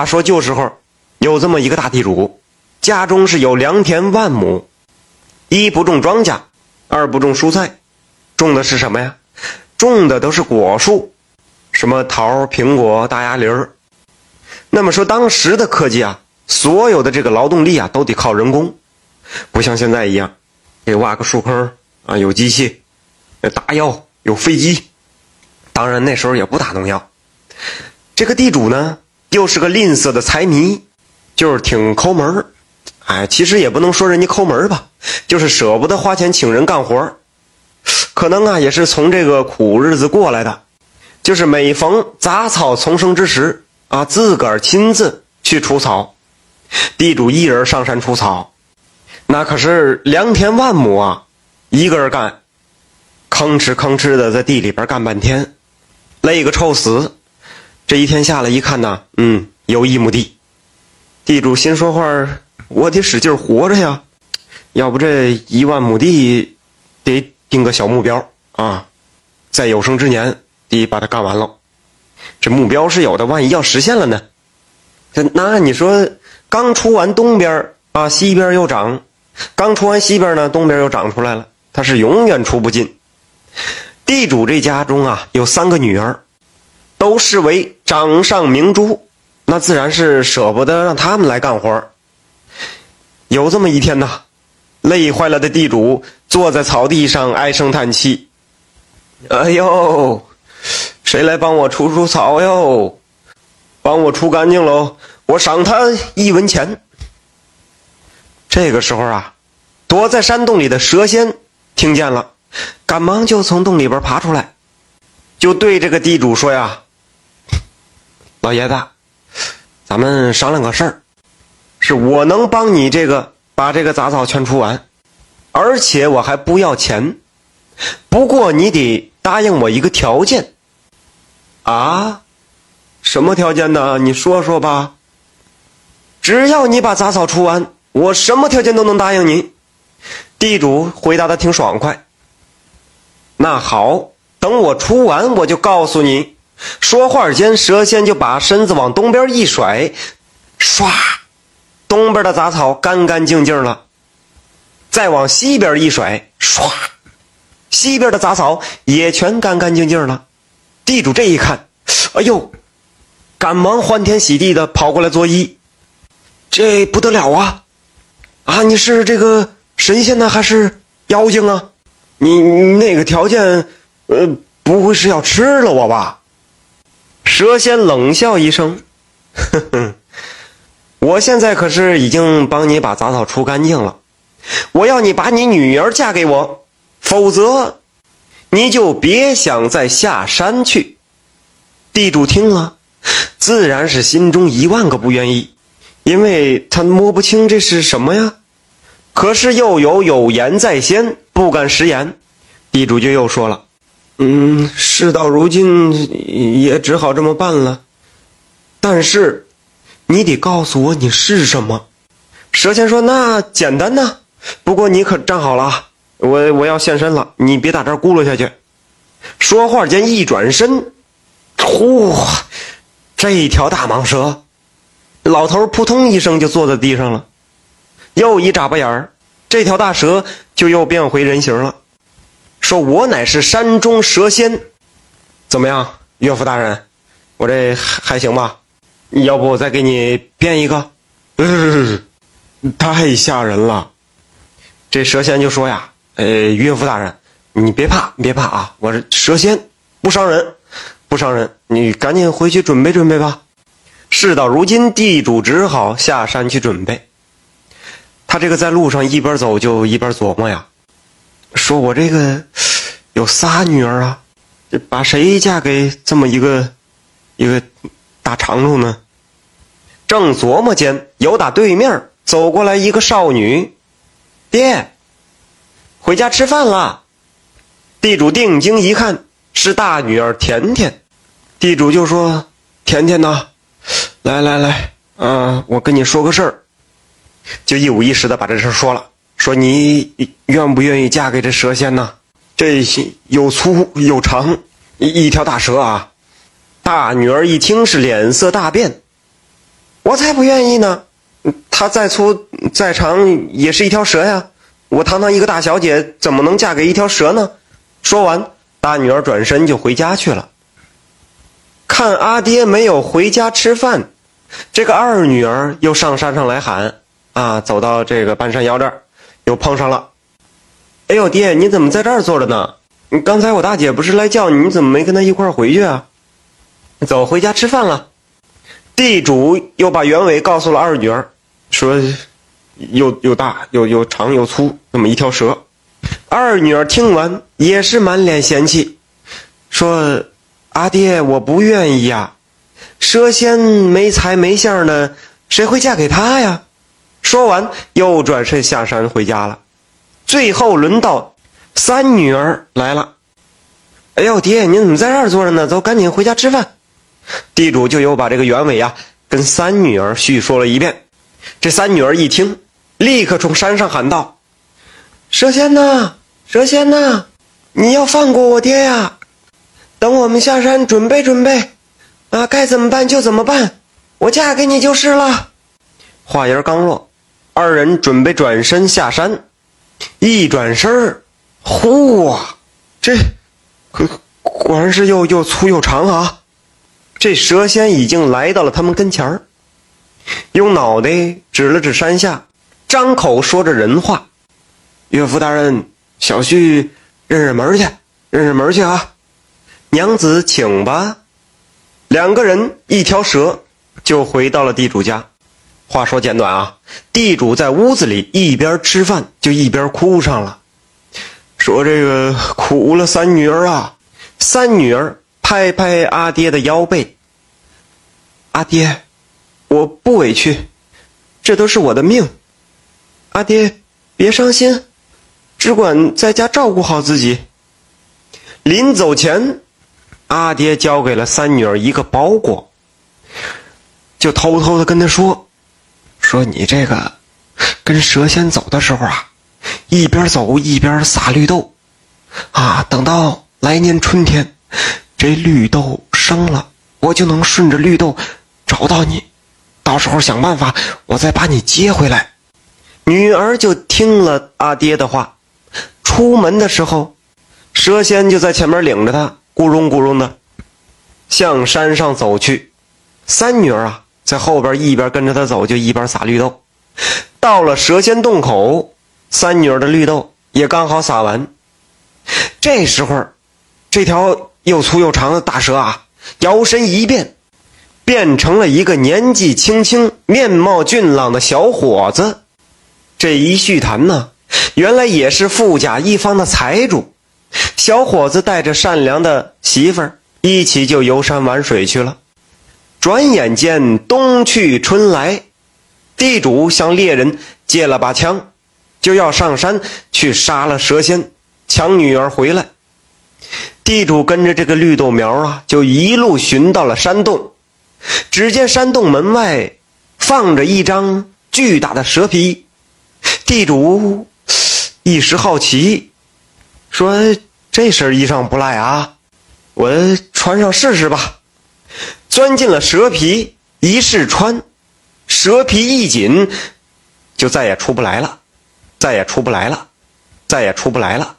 话说旧时候有这么一个大地主，家中是有良田万亩，一不种庄稼，二不种蔬菜，种的是什么呀？种的都是果树，什么桃、苹果、大鸭梨儿。那么说当时的科技啊，所有的这个劳动力啊，都得靠人工，不像现在一样，给挖个树坑啊，有机器，打药，有飞机。当然那时候也不打农药。这个地主呢，又是个吝啬的财迷，就是挺抠门儿。哎，其实也不能说人家抠门吧，就是舍不得花钱请人干活。可能啊，也是从这个苦日子过来的，就是每逢杂草丛生之时啊，自个儿亲自去除草。地主一人上山除草，那可是良田万亩啊，一个人干，吭哧吭哧的在地里边干半天，累个臭死。这一天下来一看呐，嗯，有一亩地。地主心说话我得使劲活着呀，要不这一万亩地得定个小目标啊，在有生之年得把它干完了。这目标是有的，万一要实现了呢？那你说刚出完东边啊，西边又长；刚出完西边呢，东边又长出来了，他是永远出不尽。地主这家中啊，有三个女儿。都视为掌上明珠，那自然是舍不得让他们来干活有这么一天呐，累坏了的地主坐在草地上唉声叹气：“哎呦，谁来帮我除除草哟？帮我除干净喽，我赏他一文钱。”这个时候啊，躲在山洞里的蛇仙听见了，赶忙就从洞里边爬出来，就对这个地主说呀。老爷子，咱们商量个事儿，是我能帮你这个把这个杂草全除完，而且我还不要钱，不过你得答应我一个条件。啊，什么条件呢？你说说吧。只要你把杂草除完，我什么条件都能答应你。地主回答的挺爽快。那好，等我除完，我就告诉你。说话间，蛇仙就把身子往东边一甩，唰，东边的杂草干干净净了。再往西边一甩，唰，西边的杂草也全干干净净了。地主这一看，哎呦，赶忙欢天喜地的跑过来作揖：“这不得了啊！啊，你是这个神仙呢，还是妖精啊？你你那个条件，呃，不会是要吃了我吧？”蛇仙冷笑一声：“哼哼，我现在可是已经帮你把杂草除干净了。我要你把你女儿嫁给我，否则你就别想再下山去。”地主听了，自然是心中一万个不愿意，因为他摸不清这是什么呀。可是又有有言在先，不敢食言。地主就又说了。嗯，事到如今也只好这么办了。但是，你得告诉我你是什么。蛇仙说：“那简单呐，不过你可站好了，我我要现身了，你别打这儿咕噜下去。”说话间一转身，呼，这一条大蟒蛇，老头扑通一声就坐在地上了。又一眨巴眼儿，这条大蛇就又变回人形了。说我乃是山中蛇仙，怎么样，岳父大人？我这还行吧？要不我再给你编一个？太吓人了！这蛇仙就说呀：“呃，岳父大人，你别怕，别怕啊！我是蛇仙，不伤人，不伤人。你赶紧回去准备准备吧。”事到如今，地主只好下山去准备。他这个在路上一边走就一边琢磨呀。说我这个有仨女儿啊，把谁嫁给这么一个一个大长虫呢？正琢磨间，有打对面走过来一个少女，爹，回家吃饭了。地主定睛一看，是大女儿甜甜。地主就说：“甜甜呐，来来来，啊，我跟你说个事儿。”就一五一十的把这事说了。说你愿不愿意嫁给这蛇仙呢？这又粗又长，一一条大蛇啊！大女儿一听是脸色大变，我才不愿意呢！她再粗再长也是一条蛇呀！我堂堂一个大小姐，怎么能嫁给一条蛇呢？说完，大女儿转身就回家去了。看阿爹没有回家吃饭，这个二女儿又上山上来喊：“啊，走到这个半山腰这儿，又碰上了。哎呦，爹，你怎么在这儿坐着呢？刚才我大姐不是来叫你，你怎么没跟她一块儿回去啊？走，回家吃饭了。”地主又把原委告诉了二女儿，说：“又又大又又长又粗，那么一条蛇。”二女儿听完也是满脸嫌弃，说：“阿爹，我不愿意呀，蛇仙没财没相的，谁会嫁给他呀？”说完又转身下山回家了。最后轮到三女儿来了，“哎呦，爹，你怎么在这儿坐着呢？走，赶紧回家吃饭。”地主就又把这个原委呀跟三女儿叙说了一遍。这三女儿一听，立刻从山上喊道：“蛇仙呐，蛇仙呐，你要放过我爹呀！等我们下山准备准备，啊，该怎么办就怎么办，我嫁给你就是了。”话音刚落，二人准备转身下山，一转身儿，呼，这果然是又又粗又长啊！这蛇仙已经来到了他们跟前儿，用脑袋指了指山下，张口说着人话：“岳父大人，小婿认认门去，认认门去啊！娘子请吧。”两个人一条蛇就回到了地主家。话说简短啊，地主在屋子里一边吃饭就一边哭上了，说：“这个苦了三女儿啊，三女儿。”拍拍阿爹的腰背。阿爹，我不委屈，这都是我的命。阿爹，别伤心，只管在家照顾好自己。临走前，阿爹交给了三女儿一个包裹，就偷偷的跟他说：“说你这个跟蛇仙走的时候啊，一边走一边撒绿豆，啊，等到来年春天。”这绿豆生了，我就能顺着绿豆找到你，到时候想办法，我再把你接回来。女儿就听了阿爹的话，出门的时候，蛇仙就在前面领着她，咕隆咕隆的向山上走去。三女儿啊，在后边一边跟着他走，就一边撒绿豆。到了蛇仙洞口，三女儿的绿豆也刚好撒完。这时候，这条。又粗又长的大蛇啊，摇身一变，变成了一个年纪轻轻、面貌俊朗的小伙子。这一叙谈呢，原来也是富甲一方的财主。小伙子带着善良的媳妇儿一起就游山玩水去了。转眼间冬去春来，地主向猎人借了把枪，就要上山去杀了蛇仙，抢女儿回来。地主跟着这个绿豆苗啊，就一路寻到了山洞。只见山洞门外放着一张巨大的蛇皮。地主一时好奇，说：“这身衣裳不赖啊，我穿上试试吧。”钻进了蛇皮，一试穿，蛇皮一紧，就再也出不来了，再也出不来了，再也出不来了。